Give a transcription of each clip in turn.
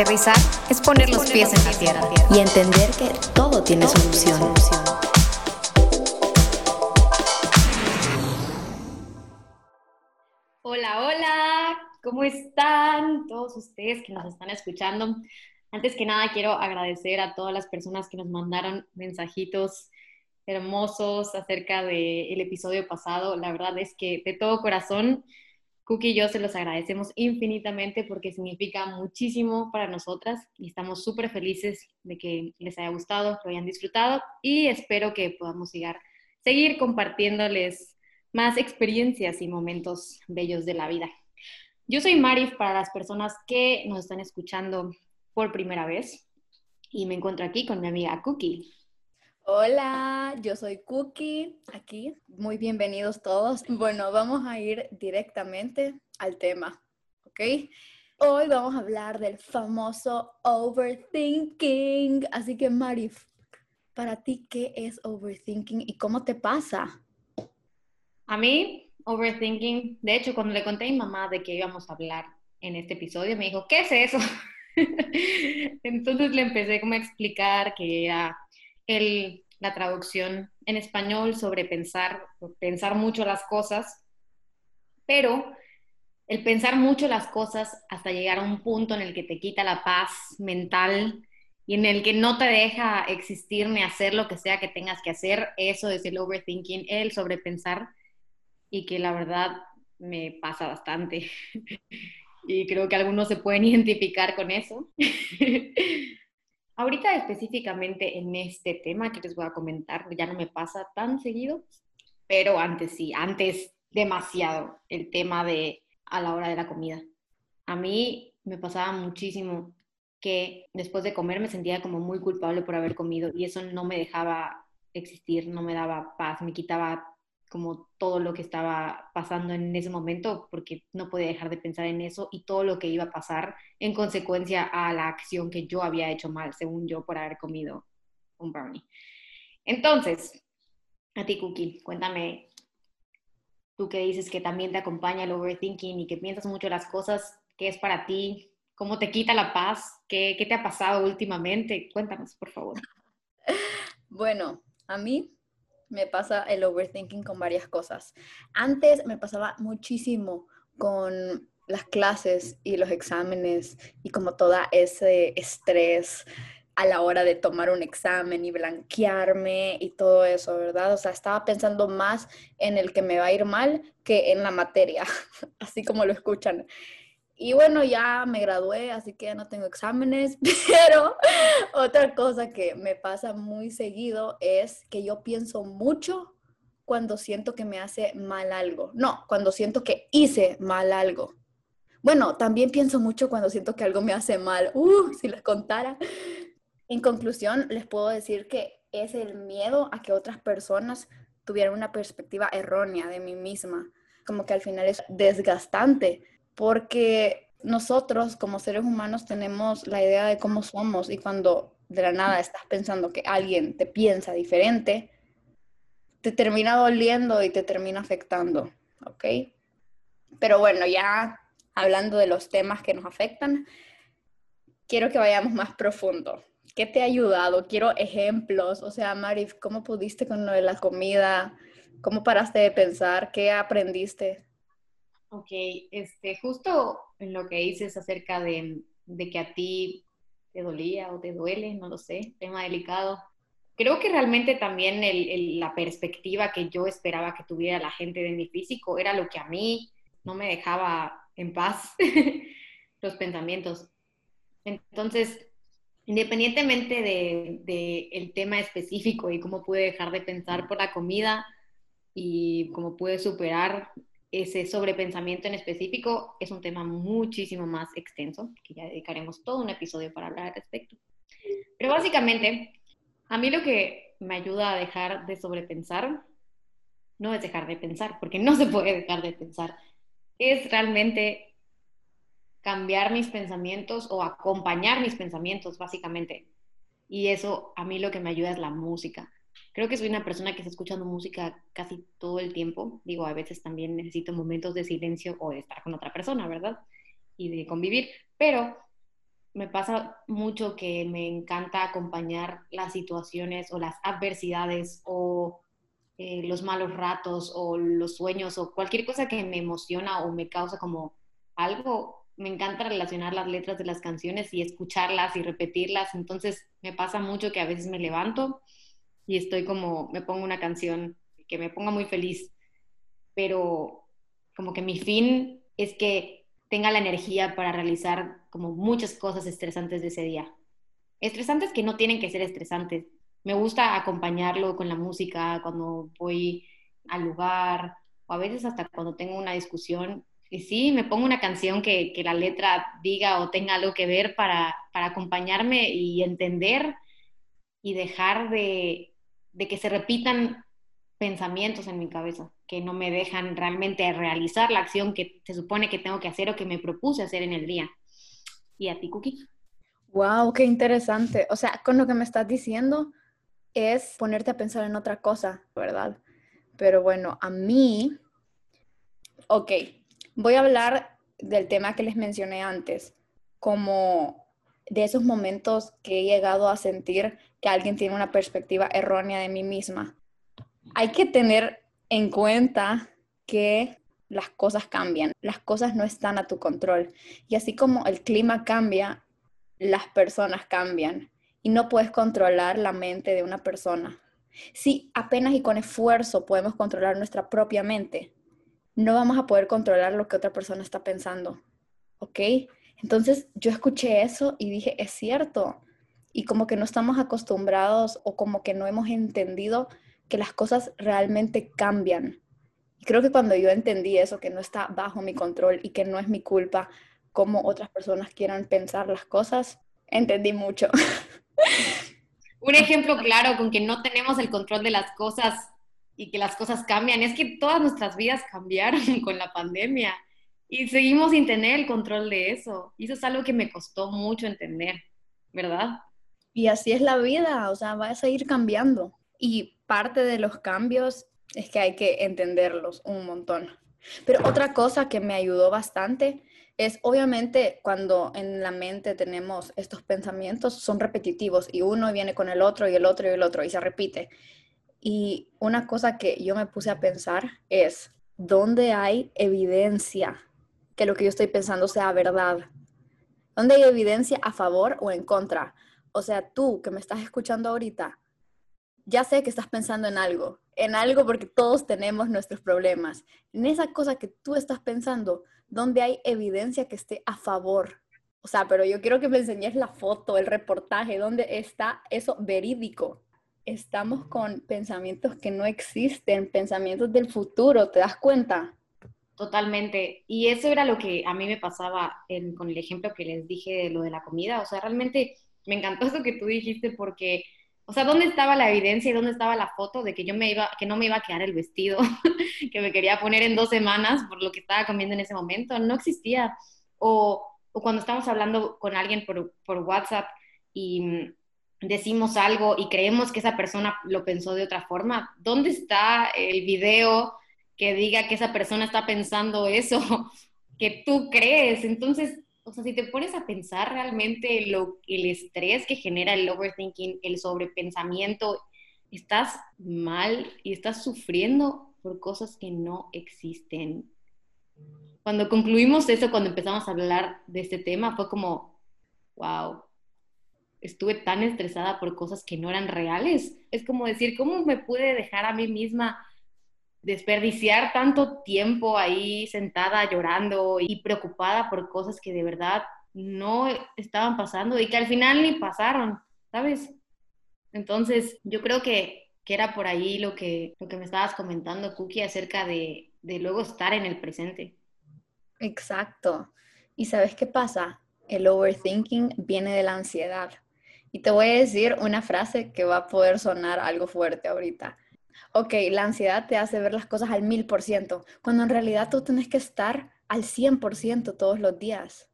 Aterrizar es poner los pies en la tierra y entender que todo tiene solución. Hola, hola, ¿cómo están todos ustedes que nos están escuchando? Antes que nada, quiero agradecer a todas las personas que nos mandaron mensajitos hermosos acerca del episodio pasado. La verdad es que de todo corazón Cookie y yo se los agradecemos infinitamente porque significa muchísimo para nosotras y estamos súper felices de que les haya gustado, lo hayan disfrutado y espero que podamos seguir compartiéndoles más experiencias y momentos bellos de la vida. Yo soy Marif para las personas que nos están escuchando por primera vez y me encuentro aquí con mi amiga Cookie. Hola, yo soy Cookie, aquí. Muy bienvenidos todos. Bueno, vamos a ir directamente al tema, ¿ok? Hoy vamos a hablar del famoso overthinking. Así que, Marif, para ti, ¿qué es overthinking y cómo te pasa? A mí, overthinking, de hecho, cuando le conté a mi mamá de que íbamos a hablar en este episodio, me dijo, ¿qué es eso? Entonces le empecé como a explicar que era la traducción en español sobre pensar, pensar mucho las cosas, pero el pensar mucho las cosas hasta llegar a un punto en el que te quita la paz mental y en el que no te deja existir ni hacer lo que sea que tengas que hacer, eso es el overthinking, el sobrepensar y que la verdad me pasa bastante. y creo que algunos se pueden identificar con eso. Ahorita específicamente en este tema que les voy a comentar, ya no me pasa tan seguido, pero antes sí, antes demasiado el tema de a la hora de la comida. A mí me pasaba muchísimo que después de comer me sentía como muy culpable por haber comido y eso no me dejaba existir, no me daba paz, me quitaba como todo lo que estaba pasando en ese momento, porque no podía dejar de pensar en eso y todo lo que iba a pasar en consecuencia a la acción que yo había hecho mal, según yo, por haber comido un brownie. Entonces, a ti, Cookie, cuéntame, tú que dices que también te acompaña el overthinking y que piensas mucho las cosas, ¿qué es para ti? ¿Cómo te quita la paz? ¿Qué, qué te ha pasado últimamente? Cuéntanos, por favor. Bueno, a mí me pasa el overthinking con varias cosas. Antes me pasaba muchísimo con las clases y los exámenes y como todo ese estrés a la hora de tomar un examen y blanquearme y todo eso, ¿verdad? O sea, estaba pensando más en el que me va a ir mal que en la materia, así como lo escuchan. Y bueno, ya me gradué, así que ya no tengo exámenes, pero otra cosa que me pasa muy seguido es que yo pienso mucho cuando siento que me hace mal algo. No, cuando siento que hice mal algo. Bueno, también pienso mucho cuando siento que algo me hace mal. Uh, si les contara. En conclusión, les puedo decir que es el miedo a que otras personas tuvieran una perspectiva errónea de mí misma. Como que al final es desgastante porque nosotros como seres humanos tenemos la idea de cómo somos y cuando de la nada estás pensando que alguien te piensa diferente, te termina doliendo y te termina afectando, ¿ok? Pero bueno, ya hablando de los temas que nos afectan, quiero que vayamos más profundo. ¿Qué te ha ayudado? Quiero ejemplos. O sea, Marif, ¿cómo pudiste con lo de la comida? ¿Cómo paraste de pensar? ¿Qué aprendiste? Ok, este, justo en lo que dices acerca de, que a ti te dolía o te duele, no lo sé, tema delicado. Creo que realmente también la perspectiva que yo esperaba que tuviera la gente de mi físico era lo que a mí no me dejaba en paz, los pensamientos. Entonces, independientemente del de, el tema específico y cómo pude dejar de pensar por la comida y cómo pude superar ese sobrepensamiento en específico es un tema muchísimo más extenso, que ya dedicaremos todo un episodio para hablar al respecto. Pero básicamente, a mí lo que me ayuda a dejar de sobrepensar no es dejar de pensar, porque no se puede dejar de pensar, es realmente cambiar mis pensamientos o acompañar mis pensamientos, básicamente. Y eso a mí lo que me ayuda es la música creo que soy una persona que está escuchando música casi todo el tiempo. Digo, a veces también necesito momentos de silencio o de estar con otra persona, ¿verdad? Y de convivir. Pero me pasa mucho que me encanta acompañar las situaciones o las adversidades o eh, los malos ratos o los sueños o cualquier cosa que me emociona o me causa como algo. Me encanta relacionar las letras de las canciones y escucharlas y repetirlas. Entonces me pasa mucho que a veces me levanto y estoy como, me pongo una canción que me ponga muy feliz, pero como que mi fin es que tenga la energía para realizar como muchas cosas estresantes de ese día. Estresantes que no tienen que ser estresantes. Me gusta acompañarlo con la música cuando voy al lugar o a veces hasta cuando tengo una discusión. Y sí, me pongo una canción que, que la letra diga o tenga algo que ver para, para acompañarme y entender y dejar de, de que se repitan pensamientos en mi cabeza que no me dejan realmente realizar la acción que se supone que tengo que hacer o que me propuse hacer en el día. ¿Y a ti, Cookie? Wow, qué interesante. O sea, con lo que me estás diciendo es ponerte a pensar en otra cosa, ¿verdad? Pero bueno, a mí, ok, voy a hablar del tema que les mencioné antes, como de esos momentos que he llegado a sentir que alguien tiene una perspectiva errónea de mí misma. Hay que tener en cuenta que las cosas cambian, las cosas no están a tu control. Y así como el clima cambia, las personas cambian y no puedes controlar la mente de una persona. Si apenas y con esfuerzo podemos controlar nuestra propia mente, no vamos a poder controlar lo que otra persona está pensando. ¿Ok? Entonces yo escuché eso y dije, es cierto. Y como que no estamos acostumbrados o como que no hemos entendido que las cosas realmente cambian y creo que cuando yo entendí eso, que no está bajo mi control y que no es mi culpa cómo otras personas quieran pensar las cosas, entendí mucho. Un ejemplo claro con que no tenemos el control de las cosas y que las cosas cambian es que todas nuestras vidas cambiaron con la pandemia y seguimos sin tener el control de eso. Y eso es algo que me costó mucho entender, ¿verdad? Y así es la vida, o sea, va a seguir cambiando. Y parte de los cambios es que hay que entenderlos un montón. Pero otra cosa que me ayudó bastante es obviamente cuando en la mente tenemos estos pensamientos son repetitivos y uno viene con el otro y el otro y el otro y se repite. Y una cosa que yo me puse a pensar es, ¿dónde hay evidencia que lo que yo estoy pensando sea verdad? ¿Dónde hay evidencia a favor o en contra? O sea, tú que me estás escuchando ahorita, ya sé que estás pensando en algo, en algo porque todos tenemos nuestros problemas. En esa cosa que tú estás pensando, donde hay evidencia que esté a favor. O sea, pero yo quiero que me enseñes la foto, el reportaje, donde está eso verídico. Estamos con pensamientos que no existen, pensamientos del futuro, ¿te das cuenta? Totalmente. Y eso era lo que a mí me pasaba con el ejemplo que les dije de lo de la comida. O sea, realmente me encantó eso que tú dijiste porque o sea, ¿dónde estaba la evidencia y dónde estaba la foto de que yo me iba, que no me iba a quedar el vestido que me quería poner en dos semanas por lo que estaba comiendo en ese momento? No existía. O, o cuando estamos hablando con alguien por, por WhatsApp y decimos algo y creemos que esa persona lo pensó de otra forma, ¿dónde está el video que diga que esa persona está pensando eso que tú crees? Entonces, o sea, si te pones a pensar realmente lo, el estrés que genera el overthinking, el sobrepensamiento, estás mal y estás sufriendo por cosas que no existen. Cuando concluimos eso, cuando empezamos a hablar de este tema, fue como, wow, estuve tan estresada por cosas que no eran reales. Es como decir, ¿cómo me pude dejar a mí misma desperdiciar tanto tiempo ahí sentada llorando y preocupada por cosas que de verdad no estaban pasando y que al final ni pasaron, ¿sabes? Entonces, yo creo que, era por ahí lo que, lo que me estabas comentando, Cookie, acerca de, de luego estar en el presente. Exacto. ¿Y sabes qué pasa? El overthinking viene de la ansiedad. Y te voy a decir una frase que va a poder sonar algo fuerte ahorita ok, la ansiedad te hace ver las cosas al mil por ciento, cuando en realidad tú tienes que estar al cien por ciento todos los días.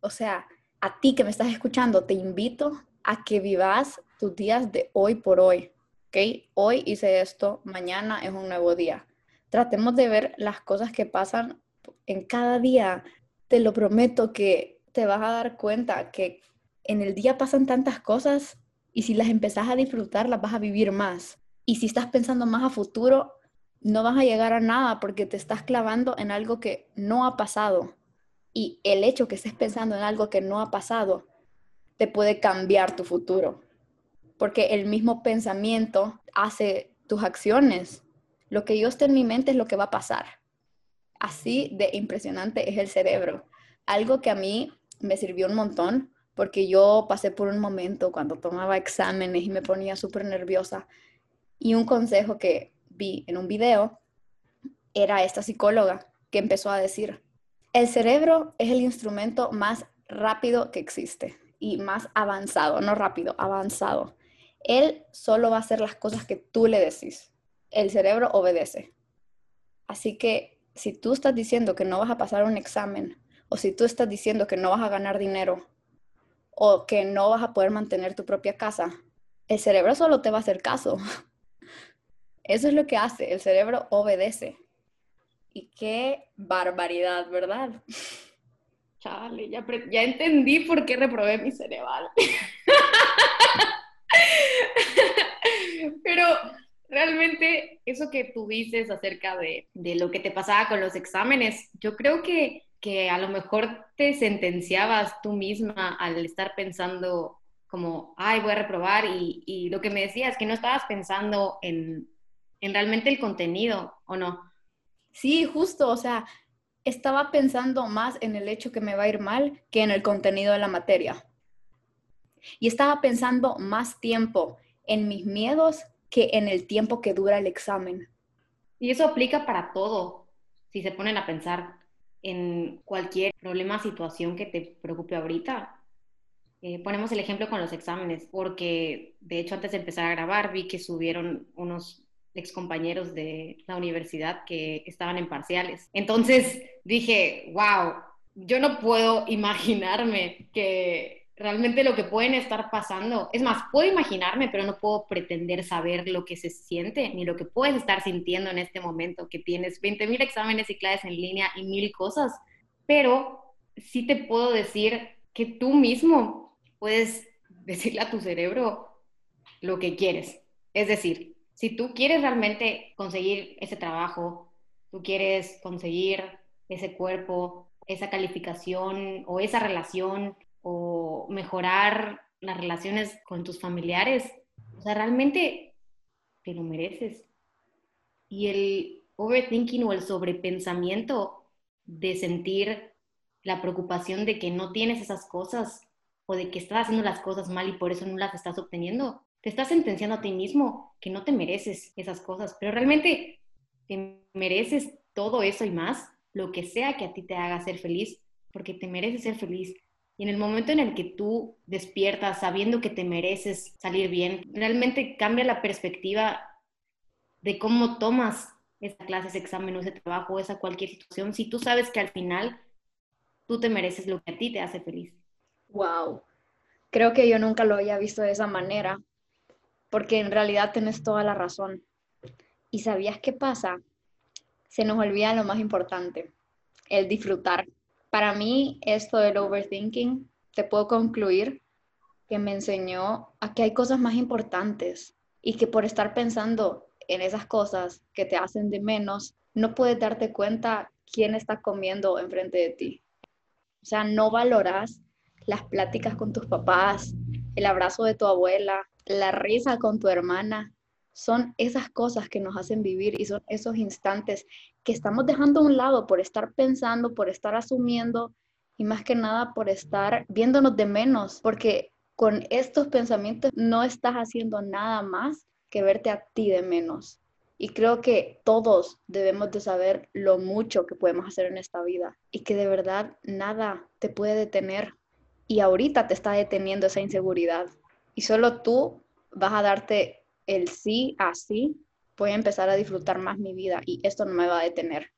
O sea, a ti que me estás escuchando, te invito a que vivas tus días de hoy por hoy. ¿Ok? Hoy hice esto, mañana es un nuevo día. Tratemos de ver las cosas que pasan en cada día. Te lo prometo que te vas a dar cuenta que en el día pasan tantas cosas y si las empezás a disfrutar, las vas a vivir más. Y si estás pensando más a futuro, no vas a llegar a nada porque te estás clavando en algo que no ha pasado. Y el hecho que estés pensando en algo que no ha pasado te puede cambiar tu futuro. Porque el mismo pensamiento hace tus acciones. Lo que yo esté en mi mente es lo que va a pasar. Así de impresionante es el cerebro. Algo que a mí me sirvió un montón porque yo pasé por un momento cuando tomaba exámenes y me ponía súper nerviosa. Y un consejo que vi en un video era esta psicóloga que empezó a decir, el cerebro es el instrumento más rápido que existe y más avanzado, no rápido, avanzado. Él solo va a hacer las cosas que tú le decís. El cerebro obedece. Así que si tú estás diciendo que no vas a pasar un examen, o si tú estás diciendo que no vas a ganar dinero, o que no vas a poder mantener tu propia casa, el cerebro solo te va a hacer caso. Eso es lo que hace, el cerebro obedece. Y qué barbaridad, ¿verdad? Chale, ya, ya entendí por qué reprobé mi cerebral. Pero realmente eso que tú dices acerca de, de, lo que te pasaba con los exámenes, yo creo que, que a lo mejor te sentenciabas tú misma al estar pensando como, ay, voy a reprobar y, y lo que me decías, que no estabas pensando en, en realmente el contenido, ¿o no? Sí, justo, o sea, estaba pensando más en el hecho que me va a ir mal que en el contenido de la materia. Y estaba pensando más tiempo en mis miedos que en el tiempo que dura el examen. Y eso aplica para todo, si se ponen a pensar en cualquier problema, situación que te preocupe ahorita. Eh, ponemos el ejemplo con los exámenes, porque de hecho antes de empezar a grabar vi que subieron unos excompañeros de la universidad que estaban en parciales. Entonces dije, wow, yo no puedo imaginarme que realmente lo que pueden estar pasando, es más, puedo imaginarme, pero no puedo pretender saber lo que se siente ni lo que puedes estar sintiendo en este momento, que tienes 20.000 exámenes y clases en línea y mil cosas, pero sí te puedo decir que tú mismo puedes decirle a tu cerebro lo que quieres. Es decir, si tú quieres realmente conseguir ese trabajo, tú quieres conseguir ese cuerpo, esa calificación o esa relación o mejorar las relaciones con tus familiares, o sea, realmente te lo mereces. Y el overthinking o el sobrepensamiento de sentir la preocupación de que no tienes esas cosas o de que estás haciendo las cosas mal y por eso no las estás obteniendo, te estás sentenciando a ti mismo que no te mereces esas cosas, pero realmente te mereces todo eso y más, lo que sea que a ti te haga ser feliz, porque te mereces ser feliz. Y en el momento en el que tú despiertas sabiendo que te mereces salir bien, realmente cambia la perspectiva de cómo tomas esa clase, ese examen o ese trabajo, esa cualquier situación, si tú sabes que al final tú te mereces lo que a ti te hace feliz. Wow. Creo que yo nunca lo había visto de esa manera porque en realidad tienes toda la razón. ¿Y sabías qué pasa? Se nos olvida lo más importante, el disfrutar. Para mí, esto del overthinking, te puedo concluir que me enseñó a que hay cosas más importantes y que por estar pensando en esas cosas que te hacen de menos, no puedes darte cuenta quién está comiendo enfrente de ti. O sea, no valoras las pláticas con tus papás, el abrazo de tu abuela, la risa con tu hermana, son esas cosas que nos hacen vivir y son esos instantes que estamos dejando a un lado por estar pensando, por estar asumiendo y más que nada por estar viéndonos de menos, porque con estos pensamientos no estás haciendo nada más que verte a ti de menos. Y creo que todos debemos de saber lo mucho que podemos hacer en esta vida y que de verdad nada te puede detener. Y ahorita te está deteniendo esa inseguridad y solo tú vas a darte el sí así, voy a empezar a disfrutar más mi vida y esto no me va a detener.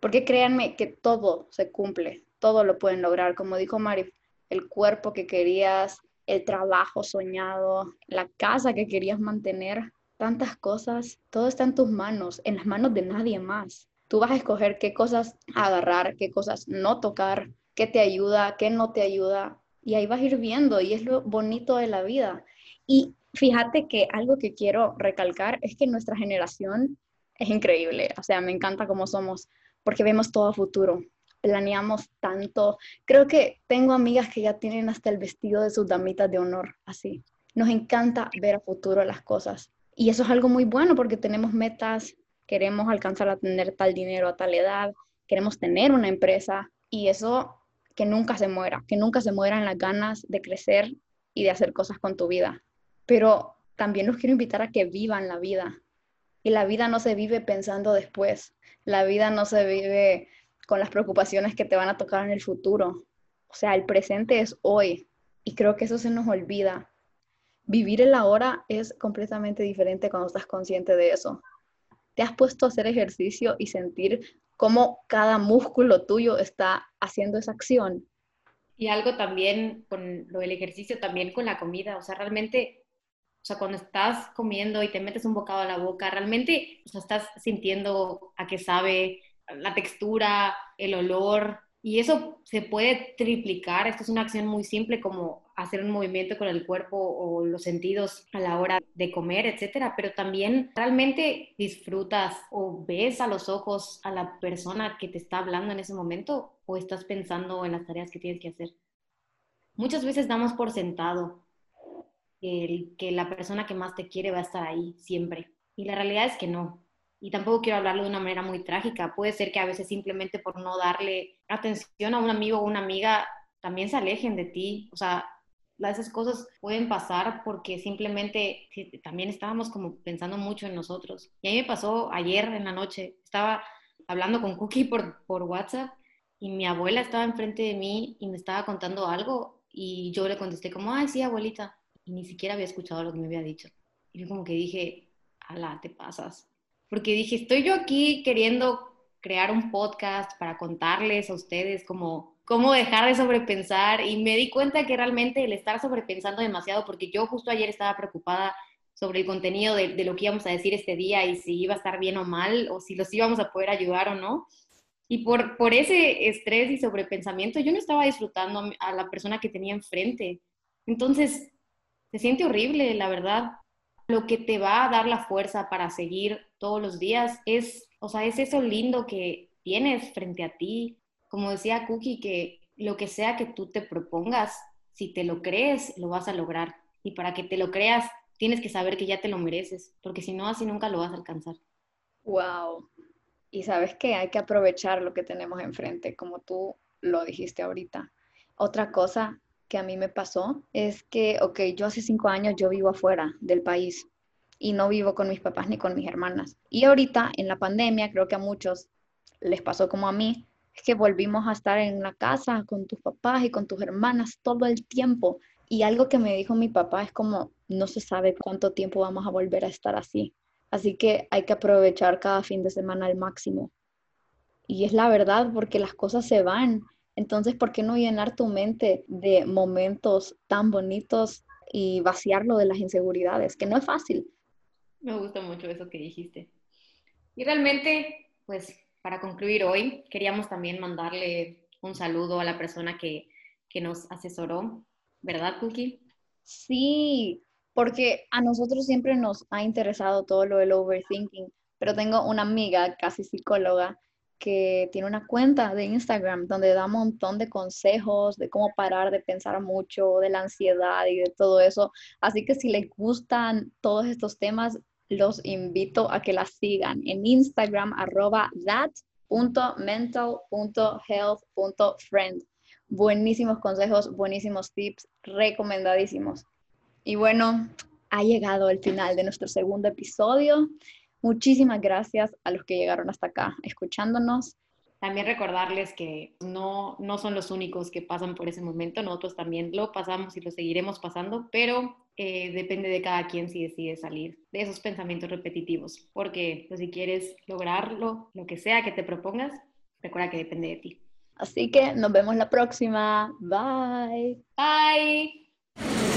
Porque créanme que todo se cumple, todo lo pueden lograr. Como dijo Mari, el cuerpo que querías, el trabajo soñado, la casa que querías mantener, tantas cosas, todo está en tus manos, en las manos de nadie más. Tú vas a escoger qué cosas agarrar, qué cosas no tocar, qué te ayuda, qué no te ayuda y ahí vas a ir viendo y es lo bonito de la vida. Y fíjate que algo que quiero recalcar es que nuestra generación es increíble, o sea, me encanta cómo somos porque vemos todo a futuro, planeamos tanto. Creo que tengo amigas que ya tienen hasta el vestido de sus damitas de honor, así. Nos encanta ver a futuro las cosas. Y eso es algo muy bueno porque tenemos metas, queremos alcanzar a tener tal dinero a tal edad, queremos tener una empresa y eso que nunca se muera, que nunca se mueran las ganas de crecer y de hacer cosas con tu vida. Pero también los quiero invitar a que vivan la vida. Y la vida no se vive pensando después. La vida no se vive con las preocupaciones que te van a tocar en el futuro. O sea, el presente es hoy. Y creo que eso se nos olvida. Vivir el ahora es completamente diferente cuando estás consciente de eso. Te has puesto a hacer ejercicio y sentir cómo cada músculo tuyo está haciendo esa acción. Y algo también con lo del ejercicio, también con la comida, o sea, realmente, o sea, cuando estás comiendo y te metes un bocado a la boca, realmente, o sea, estás sintiendo a qué sabe, la textura, el olor, y eso se puede triplicar. Esto es una acción muy simple como hacer un movimiento con el cuerpo o los sentidos a la hora de comer, etcétera, pero también realmente disfrutas o ves a los ojos a la persona que te está hablando en ese momento o estás pensando en las tareas que tienes que hacer. Muchas veces damos por sentado que la persona que más te quiere va a estar ahí siempre y la realidad es que no y tampoco quiero hablarlo de una manera muy trágica. Puede ser que a veces simplemente por no darle atención a un amigo o una amiga también se alejen de ti. O sea, esas cosas pueden pasar porque simplemente también estábamos como pensando mucho en nosotros. Y a mí me pasó ayer en la noche, estaba hablando con Cookie por, por WhatsApp y mi abuela estaba enfrente de mí y me estaba contando algo y yo le contesté como, ay, sí, abuelita. Y ni siquiera había escuchado lo que me había dicho. Y yo como que dije, ala, te pasas porque dije, estoy yo aquí queriendo crear un podcast para contarles a ustedes cómo, cómo dejar de sobrepensar y me di cuenta que realmente el estar sobrepensando demasiado, porque yo justo ayer estaba preocupada sobre el contenido de, de, lo que íbamos a decir este día y si iba a estar bien o mal o si los íbamos a poder ayudar o no. Y por, por ese estrés y sobrepensamiento yo no estaba disfrutando a la persona que tenía enfrente. Entonces, se siente horrible, la verdad lo que te va a dar la fuerza para seguir todos los días es, o sea, es eso lindo que tienes frente a ti. Como decía Cookie, que lo que sea que tú te propongas, si te lo crees, lo vas a lograr. Y para que te lo creas, tienes que saber que ya te lo mereces, porque si no, así nunca lo vas a alcanzar. Wow. Y sabes que hay que aprovechar lo que tenemos enfrente, como tú lo dijiste ahorita. Otra cosa que a mí me pasó es que, ok, yo hace cinco años yo vivo afuera del país y no vivo con mis papás ni con mis hermanas. Y ahorita en la pandemia, creo que a muchos les pasó como a mí, es que volvimos a estar en la casa con tus papás y con tus hermanas todo el tiempo. Y algo que me dijo mi papá es como, no se sabe cuánto tiempo vamos a volver a estar así. Así que hay que aprovechar cada fin de semana al máximo. Y es la verdad porque las cosas se van entonces, ¿por qué no llenar tu mente de momentos tan bonitos y vaciarlo de las inseguridades? Que no es fácil. Me gusta mucho eso que dijiste. Y realmente, pues para concluir hoy, queríamos también mandarle un saludo a la persona que, que nos asesoró, ¿verdad, Cookie? Sí, porque a nosotros siempre nos ha interesado todo lo del overthinking, pero tengo una amiga, casi psicóloga, que tiene una cuenta de Instagram donde da un montón de consejos de cómo parar de pensar mucho, de la ansiedad y de todo eso. Así que si les gustan todos estos temas, los invito a que la sigan en Instagram arroba that.mental.health.friend. Buenísimos consejos, buenísimos tips, recomendadísimos. Y bueno, ha llegado el final de nuestro segundo episodio. Muchísimas gracias a los que llegaron hasta acá escuchándonos. También recordarles que no, no son los únicos que pasan por ese momento, nosotros también lo pasamos y lo seguiremos pasando, pero eh, depende de cada quien si decide salir de esos pensamientos repetitivos, porque pues, si quieres lograrlo, lo que sea que te propongas, recuerda que depende de ti. Así que nos vemos la próxima. Bye. Bye.